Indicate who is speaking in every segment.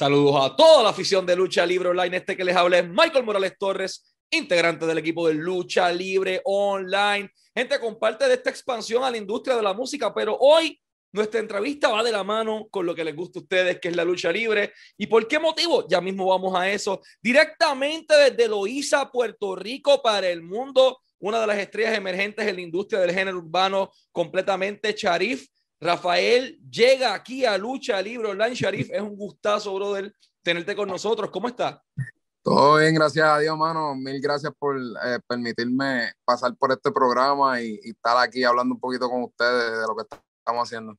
Speaker 1: Saludos a toda la afición de Lucha Libre Online. Este que les habla es Michael Morales Torres, integrante del equipo de Lucha Libre Online. Gente, comparte de esta expansión a la industria de la música, pero hoy nuestra entrevista va de la mano con lo que les gusta a ustedes, que es la lucha libre. ¿Y por qué motivo? Ya mismo vamos a eso. Directamente desde Loíza, Puerto Rico, para el mundo, una de las estrellas emergentes en la industria del género urbano, completamente Sharif. Rafael llega aquí a Lucha Libre Online. Sharif, es un gustazo, brother, tenerte con nosotros. ¿Cómo está?
Speaker 2: Todo bien, gracias a Dios, mano. Mil gracias por eh, permitirme pasar por este programa y, y, estar aquí hablando un poquito con ustedes de lo que estamos haciendo.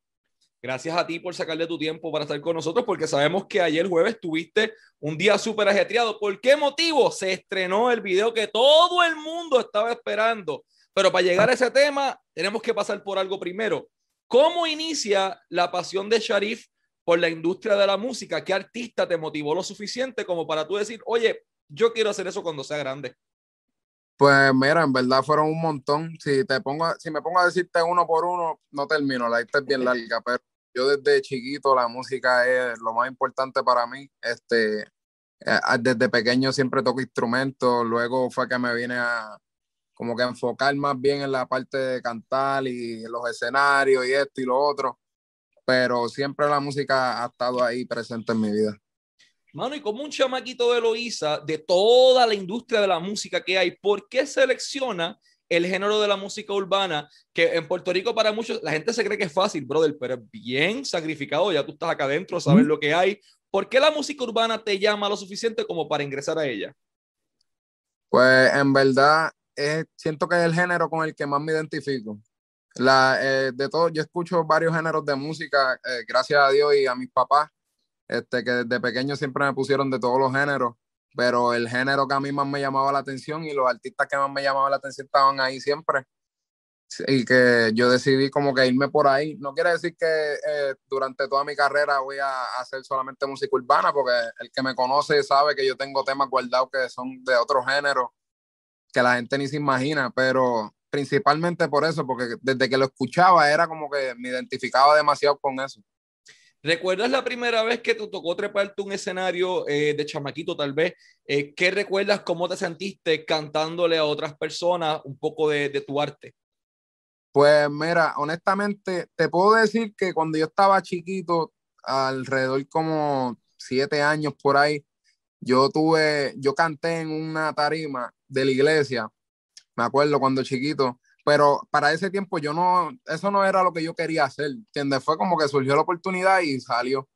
Speaker 1: Gracias a ti por sacarle tu tiempo para estar con nosotros, porque sabemos que ayer jueves tuviste un día súper ajetreado. ¿Por qué motivo? Se estrenó el video que todo el mundo estaba esperando. Pero para llegar a ese tema, tenemos que pasar por algo primero. ¿Cómo inicia la pasión de Sharif por la industria de la música? ¿Qué artista te motivó lo suficiente como para tú decir, oye, yo quiero hacer eso cuando sea grande?
Speaker 2: Pues mira, en verdad fueron un montón. Si te pongo, si me pongo a decirte uno por uno, no termino, la lista es bien larga, pero yo desde chiquito la música es lo más importante para mí. Este, eh, desde pequeño siempre toco instrumentos, luego fue que me vine a, como que enfocar más bien en la parte de cantar y los escenarios y esto y lo otro, pero siempre la música ha estado ahí presente en mi vida.
Speaker 1: Mano, y como un chamaquito de Loíza, de toda la industria de la música que hay, ¿por qué selecciona el género de la música urbana? Que en Puerto Rico para muchos, la gente se cree que es fácil, brother, pero es bien sacrificado, ya tú estás acá adentro, sabes lo que hay. ¿Por qué la música urbana te llama lo suficiente como para ingresar a ella?
Speaker 2: Pues en verdad siento que es el género con el que más me identifico. La, eh, de todo, yo escucho varios géneros de música, eh, gracias a Dios y a mis papás, este, que desde pequeño siempre me pusieron de todos los géneros, pero el género que a mí más me llamaba la atención y los artistas que más me llamaban la atención estaban ahí siempre. Y que yo decidí como que irme por ahí. No quiere decir que eh, durante toda mi carrera voy a hacer solamente música urbana, porque el que me conoce sabe que yo tengo temas guardados que son de otro género que la gente ni se imagina, pero principalmente por eso, porque desde que lo escuchaba era como que me identificaba demasiado con eso.
Speaker 1: ¿Recuerdas la primera vez que te tocó treparte un escenario eh, de chamaquito tal vez? Eh, ¿Qué recuerdas? ¿Cómo te sentiste cantándole a otras personas un poco de, de tu arte?
Speaker 2: Pues mira, honestamente, te puedo decir que cuando yo estaba chiquito, alrededor como siete años por ahí, yo tuve, yo canté en una tarima de la iglesia, me acuerdo cuando chiquito, pero para ese tiempo yo no, eso no era lo que yo quería hacer, ¿entiendes? Fue como que surgió la oportunidad y salió.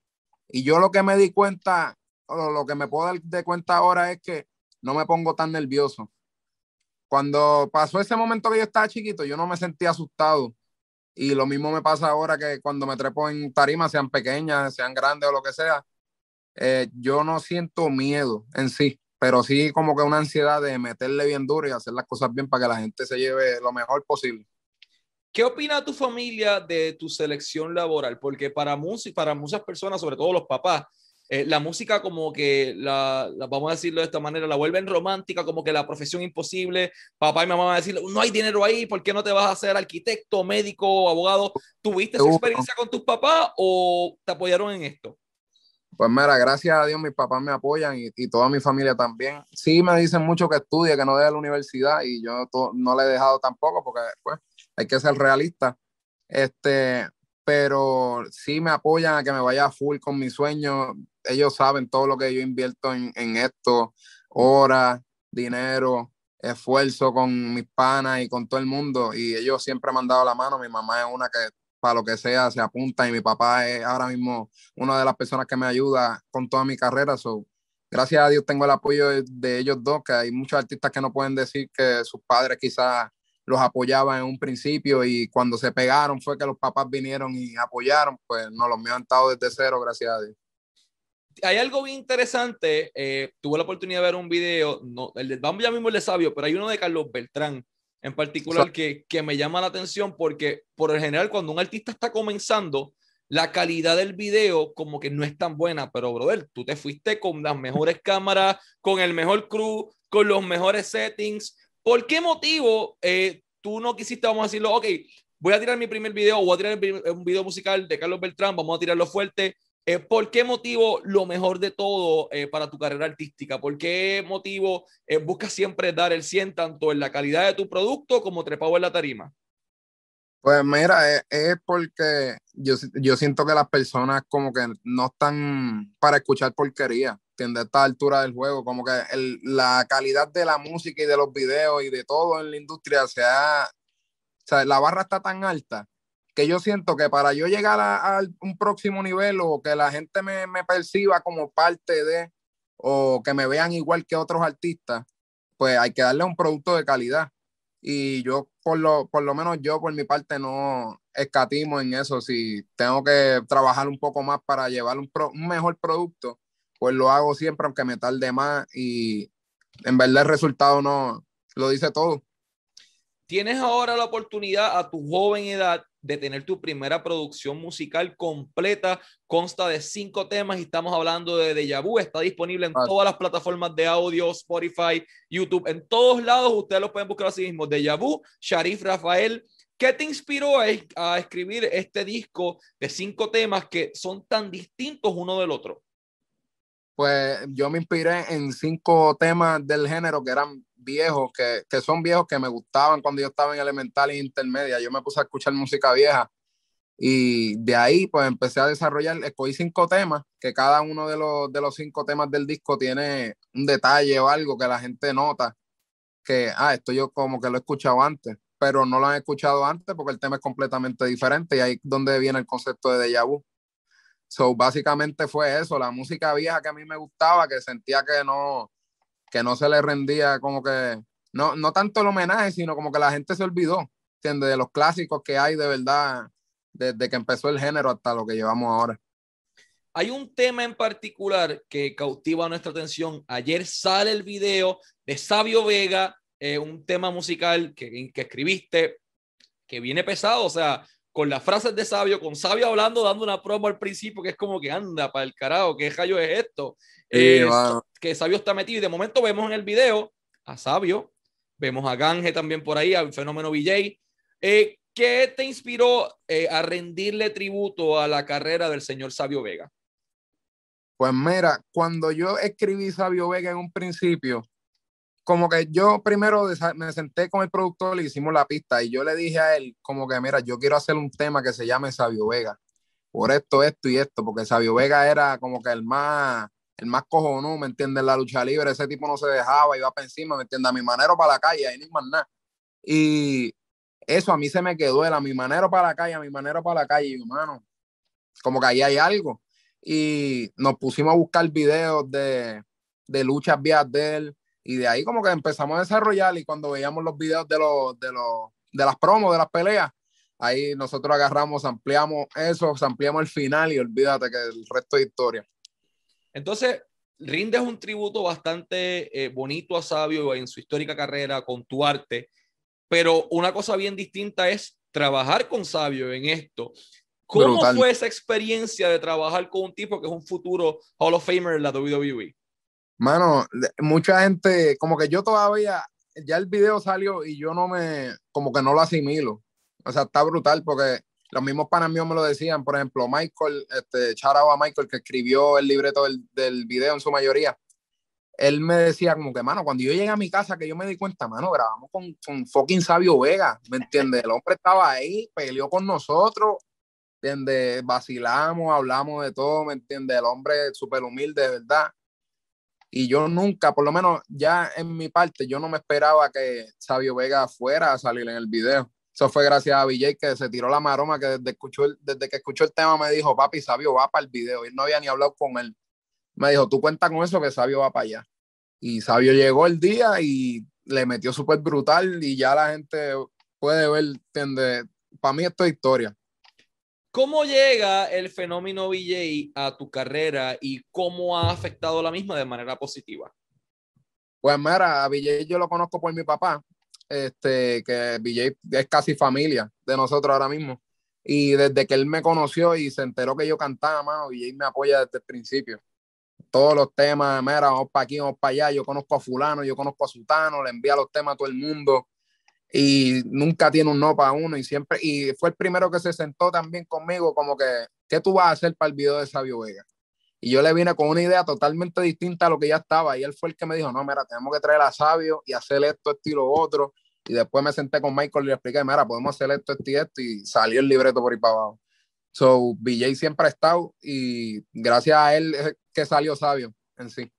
Speaker 2: Y yo lo que me di cuenta, o lo que me puedo dar de cuenta ahora es que no me pongo tan nervioso. Cuando pasó ese momento que yo estaba chiquito, yo no me sentía asustado. Y lo mismo me pasa ahora que cuando me trepo en tarima, sean pequeñas, sean grandes o lo que sea, eh, yo no siento miedo en sí, pero sí como que una ansiedad de meterle bien duro y hacer las cosas bien para que la gente se lleve lo mejor posible.
Speaker 1: ¿Qué opina tu familia de tu selección laboral? Porque para, para muchas personas, sobre todo los papás, eh, la música como que, la, vamos a decirlo de esta manera, la vuelven romántica, como que la profesión imposible. Papá y mamá van a decir, no hay dinero ahí, ¿por qué no te vas a hacer arquitecto, médico, abogado? ¿Tuviste esa experiencia con tus papás o te apoyaron en esto?
Speaker 2: Pues mira, gracias a Dios mis papás me apoyan y, y, toda mi familia también. Sí me dicen mucho que estudie, que no deje la universidad y yo no le he dejado tampoco porque pues hay que ser realista. Este, pero sí me apoyan a que me vaya full con mis sueños. Ellos saben todo lo que yo invierto en, en esto, horas, dinero, esfuerzo con mis panas y con todo el mundo y ellos siempre me han dado la mano. Mi mamá es una que para lo que sea, se apunta y mi papá es ahora mismo una de las personas que me ayuda con toda mi carrera. So, gracias a Dios tengo el apoyo de, ellos dos, que hay muchos artistas que no pueden decir que sus padres quizás los apoyaban en un principio y cuando se pegaron fue que los papás vinieron y apoyaron, pues no, los míos han estado desde cero, gracias a Dios.
Speaker 1: Hay algo bien interesante, eh, tuve la oportunidad de ver un video, no, el de, vamos ya mismo el de Sabio, pero hay uno de Carlos Beltrán, en particular que, que me llama la atención porque por el general cuando un artista está comenzando, la calidad del video como que no es tan buena, pero brother, tú te fuiste con las mejores cámaras, con el mejor crew, con los mejores settings. ¿Por qué motivo eh, tú no quisiste, vamos a decirlo, ok, voy a tirar mi primer video, voy a tirar un video musical de Carlos Beltrán, vamos a tirarlo fuerte, Eh, ¿Por qué motivo lo mejor de todo eh, para tu carrera artística? ¿Por qué motivo eh, buscas siempre dar el 100 tanto en la calidad de tu producto como trepado en la tarima?
Speaker 2: Pues mira, es, porque yo, yo, siento que las personas como que no están para escuchar porquería, ¿entiendes? A esta altura del juego, como que el, la calidad de la música y de los videos y de todo en la industria se ha, o sea, la barra está tan alta que yo siento que para yo llegar a, un próximo nivel o que la gente me, me, perciba como parte de o que me vean igual que otros artistas, pues hay que darle un producto de calidad. Y yo, por lo, por lo menos yo, por mi parte, no escatimo en eso. Si tengo que trabajar un poco más para llevar un, un mejor producto, pues lo hago siempre, aunque me tarde más. Y en verdad el resultado no lo dice todo.
Speaker 1: Tienes ahora la oportunidad a tu joven edad de tener tu primera producción musical completa. Consta de cinco temas y estamos hablando de Deja Vu. Está disponible en todas las plataformas de audio, Spotify, YouTube, en todos lados. Ustedes lo pueden buscar así mismo. Deja Vu, Sharif Rafael. ¿Qué te inspiró a, escribir este disco de cinco temas que son tan distintos uno del otro?
Speaker 2: Pues yo me inspiré en cinco temas del género que eran viejos, que, que, son viejos que me gustaban cuando yo estaba en elemental e intermedia. Yo me puse a escuchar música vieja y de ahí pues empecé a desarrollar, escogí cinco temas, que cada uno de los, de los cinco temas del disco tiene un detalle o algo que la gente nota, que, ah, esto yo como que lo he escuchado antes, pero no lo han escuchado antes porque el tema es completamente diferente y ahí es donde viene el concepto de déjà vu. So, básicamente fue eso, la música vieja que a mí me gustaba, que sentía que no, que no se le rendía como que, no, no tanto el homenaje, sino como que la gente se olvidó, ¿entiendes? De los clásicos que hay de verdad desde que empezó el género hasta lo que llevamos ahora.
Speaker 1: Hay un tema en particular que cautiva nuestra atención. Ayer sale el video de Sabio Vega, eh, un tema musical que, que escribiste que viene pesado, o sea, con las frases de Sabio, con Sabio hablando, dando una promo al principio, que es como que anda para el carajo, ¿qué rayo es esto? Eh, que Sabio está metido y de momento vemos en el video a Sabio, vemos a Ganje también por ahí, al fenómeno VJ. Eh, ¿Qué te inspiró eh, a rendirle tributo a la carrera del señor Sabio Vega?
Speaker 2: Pues mira, cuando yo escribí Sabio Vega en un principio, como que yo primero me senté con el productor, le hicimos la pista y yo le dije a él como que, mira, yo quiero hacer un tema que se llame Sabio Vega, por esto, esto y esto, porque Sabio Vega era como que el más, el más cojonú, ¿me entiendes? La lucha libre, ese tipo no se dejaba, iba para encima, ¿me entiendes? A mi manero para la calle, ahí ni más nada. Y eso a mí se me quedó, a mi manero para la calle, a mi manero para la calle, y hermano, como que ahí hay algo. Y nos pusimos a buscar videos de, de luchas vías de él, y de ahí como que empezamos a desarrollar, y cuando veíamos los videos de, los, de, los, de las promos, de las peleas, ahí nosotros agarramos, ampliamos eso, ampliamos el final y olvídate que el resto es historia.
Speaker 1: Entonces, rindes un tributo bastante eh, bonito a Sabio en su histórica carrera con tu arte, pero una cosa bien distinta es trabajar con Sabio en esto. ¿Cómo fue esa experiencia de trabajar con un tipo que es un futuro Hall of Famer en la WWE?
Speaker 2: Mano, mucha gente, como que yo todavía, ya el video salió y yo no me, como que no lo asimilo. O sea, está brutal porque los mismos panas míos me lo decían, por ejemplo, Michael, este, charao Michael que escribió el libreto del, video en su mayoría, él me decía como que, mano, cuando yo llegué a mi casa, que yo me di cuenta, mano, grabamos con, con fucking Sabio Vega, ¿me entiendes? El hombre estaba ahí, peleó con nosotros, ¿entiendes? Vacilamos, hablamos de todo, ¿me entiendes? El hombre súper humilde, de verdad. Y yo nunca, por lo menos ya en mi parte, yo no me esperaba que Sabio Vega fuera a salir en el video. Eso fue gracias a BJ que se tiró la maroma, que desde, escuchó desde que escuchó el tema me dijo, papi, Sabio va para el video. Y no había ni hablado con él. Me dijo, tú cuenta con eso que Sabio va para allá. Y Sabio llegó el día y le metió súper brutal y ya la gente puede ver, para mí esto es historia.
Speaker 1: ¿Cómo llega el fenómeno BJ a tu carrera y cómo ha afectado la misma de manera positiva?
Speaker 2: Pues mira, a BJ yo lo conozco por mi papá este, que BJ es casi familia de nosotros ahora mismo. Y desde que él me conoció y se enteró que yo cantaba, mano, BJ me apoya desde el principio. Todos los temas, mira, vamos para aquí, vamos para allá, yo conozco a fulano, yo conozco a Sultano, le envía los temas a todo el mundo. Y nunca tiene un no para uno y siempre, y fue el primero que se sentó también conmigo como que, ¿qué tú vas a hacer para el video de Sabio Vega? Y yo le vine con una idea totalmente distinta a lo que ya estaba y él fue el que me dijo, no, mira, tenemos que traer a Sabio y hacer esto, esto y lo otro. Y después me senté con Michael y le expliqué, mira, podemos hacer esto, esto y esto y salió el libreto por ahí para abajo. So, BJ siempre ha estado y gracias a él es que salió Sabio en sí.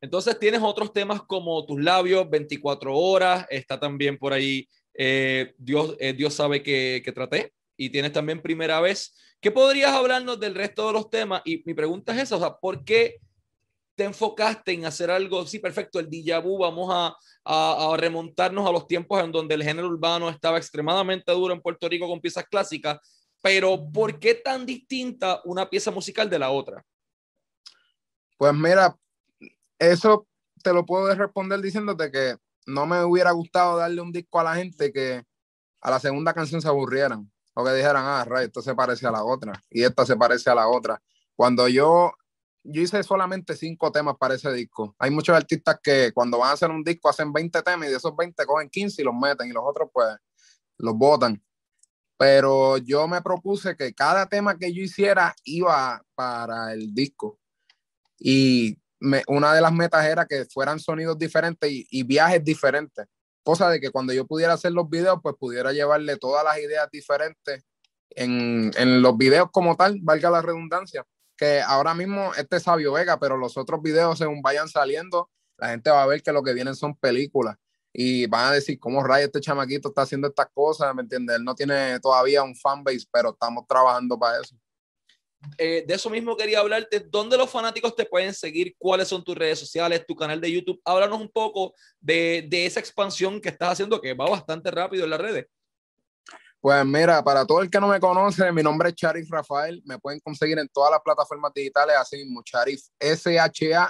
Speaker 1: Entonces tienes otros temas como tus labios, 24 horas, está también por ahí eh, Dios, eh, Dios sabe que, traté y tienes también primera vez. ¿Qué podrías hablarnos del resto de los temas? Y mi pregunta es esa, o sea, ¿por qué te enfocaste en hacer algo? Sí, perfecto, el déjà vu, vamos a, a, a remontarnos a los tiempos en donde el género urbano estaba extremadamente duro en Puerto Rico con piezas clásicas, pero ¿por qué tan distinta una pieza musical de la otra?
Speaker 2: Pues mira, eso te lo puedo responder diciéndote que no me hubiera gustado darle un disco a la gente que a la segunda canción se aburrieran o que dijeran, ah, Ray, esto se parece a la otra y esta se parece a la otra. Cuando yo, yo hice solamente cinco temas para ese disco. Hay muchos artistas que cuando van a hacer un disco hacen 20 temas y de esos 20 cogen 15 y los meten y los otros pues los botan. Pero yo me propuse que cada tema que yo hiciera iba para el disco. Y una de las metas era que fueran sonidos diferentes y, viajes diferentes. Cosa de que cuando yo pudiera hacer los videos, pues pudiera llevarle todas las ideas diferentes en, en los videos como tal, valga la redundancia. Que ahora mismo este es Sabio Vega, pero los otros videos, según vayan saliendo, la gente va a ver que lo que vienen son películas y van a decir, ¿cómo Ray este chamaquito está haciendo estas cosas? ¿Me entiendes? Él no tiene todavía un fanbase, pero estamos trabajando para eso.
Speaker 1: Eh, de eso mismo quería hablarte. ¿Dónde los fanáticos te pueden seguir? ¿Cuáles son tus redes sociales, tu canal de YouTube? Háblanos un poco de, de esa expansión que estás haciendo, que va bastante rápido en las redes.
Speaker 2: Pues mira, para todo el que no me conoce, mi nombre es Charif Rafael. Me pueden conseguir en todas las plataformas digitales, así mismo, Charif, S-H-A-R-I-F,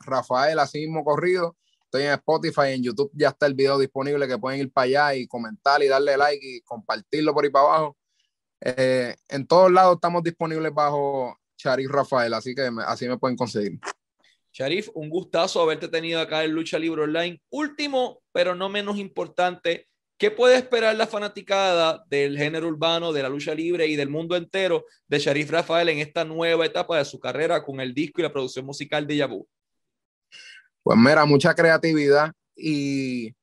Speaker 2: Rafael, así mismo corrido. Estoy en Spotify, en YouTube ya está el video disponible que pueden ir para allá y comentar y darle like y compartirlo por ahí para abajo. Eh, en todos lados estamos disponibles bajo Sharif Rafael, así que así me pueden conseguir.
Speaker 1: Sharif, un gustazo haberte tenido acá en Lucha Libre Online. Último, pero no menos importante, ¿qué puede esperar la fanaticada del género urbano, de la lucha libre y del mundo entero de Sharif Rafael en esta nueva etapa de su carrera con el disco y la producción musical de Yabu?
Speaker 2: Pues mira, mucha creatividad y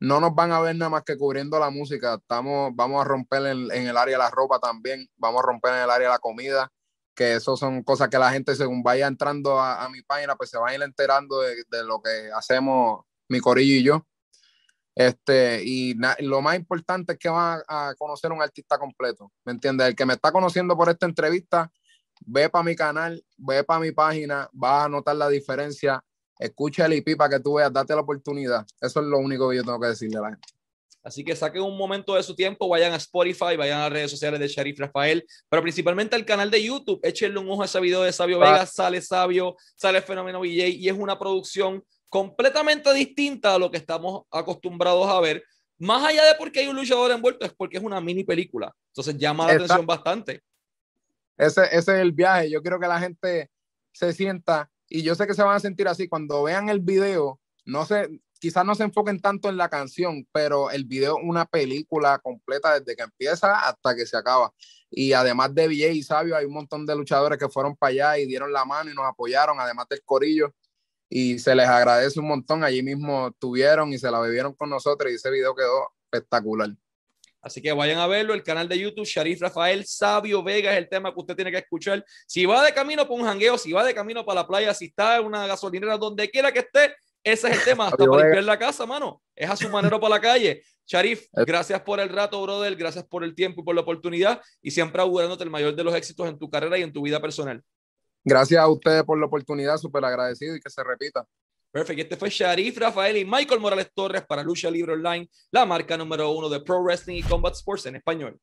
Speaker 2: no nos van a ver nada más que cubriendo la música. Estamos, vamos a romper en, el área de la ropa también, vamos a romper en el área de la comida, que eso son cosas que la gente según vaya entrando a, mi página, pues se va a ir enterando de, lo que hacemos mi corillo y yo. Este, y lo más importante es que van a, conocer un artista completo, ¿me entiendes? El que me está conociendo por esta entrevista, ve para mi canal, ve para mi página, va a notar la diferencia escucha el IP para que tú veas, date la oportunidad. Eso es lo único que yo tengo que decirle a la gente.
Speaker 1: Así que saquen un momento de su tiempo, vayan a Spotify, vayan a las redes sociales de Sharif Rafael, pero principalmente al canal de YouTube. Échenle un ojo a ese video de Sabio Vega, sale Sabio, sale Fenómeno VJ y es una producción completamente distinta a lo que estamos acostumbrados a ver. Más allá de porque hay un luchador envuelto, es porque es una mini película. Entonces llama la atención bastante.
Speaker 2: Ese, ese es el viaje. Yo quiero que la gente se sienta y yo sé que se van a sentir así cuando vean el video, no sé, quizás no se enfoquen tanto en la canción, pero el video es una película completa desde que empieza hasta que se acaba. Y además de VJ y Sabio, hay un montón de luchadores que fueron para allá y dieron la mano y nos apoyaron, además del corillo. Y se les agradece un montón. Allí mismo tuvieron y se la bebieron con nosotros y ese video quedó espectacular.
Speaker 1: Así que vayan a verlo, el canal de YouTube, Sharif Rafael, Sabio Vega es el tema que usted tiene que escuchar. Si va de camino para un jangueo, si va de camino para la playa, si está en una gasolinera, donde quiera que esté, ese es el tema, hasta para limpiar la casa, mano. Es a su manera para la calle. Sharif, gracias por el rato, brother, gracias por el tiempo y por la oportunidad y siempre augurándote el mayor de los éxitos en tu carrera y en tu vida personal.
Speaker 2: Gracias a ustedes por la oportunidad, súper agradecido y que se repita.
Speaker 1: Perfecto. Este fue Sharif Rafael y Michael Morales Torres para Lucha Libre Online, la marca número uno de Pro Wrestling y Combat Sports en español.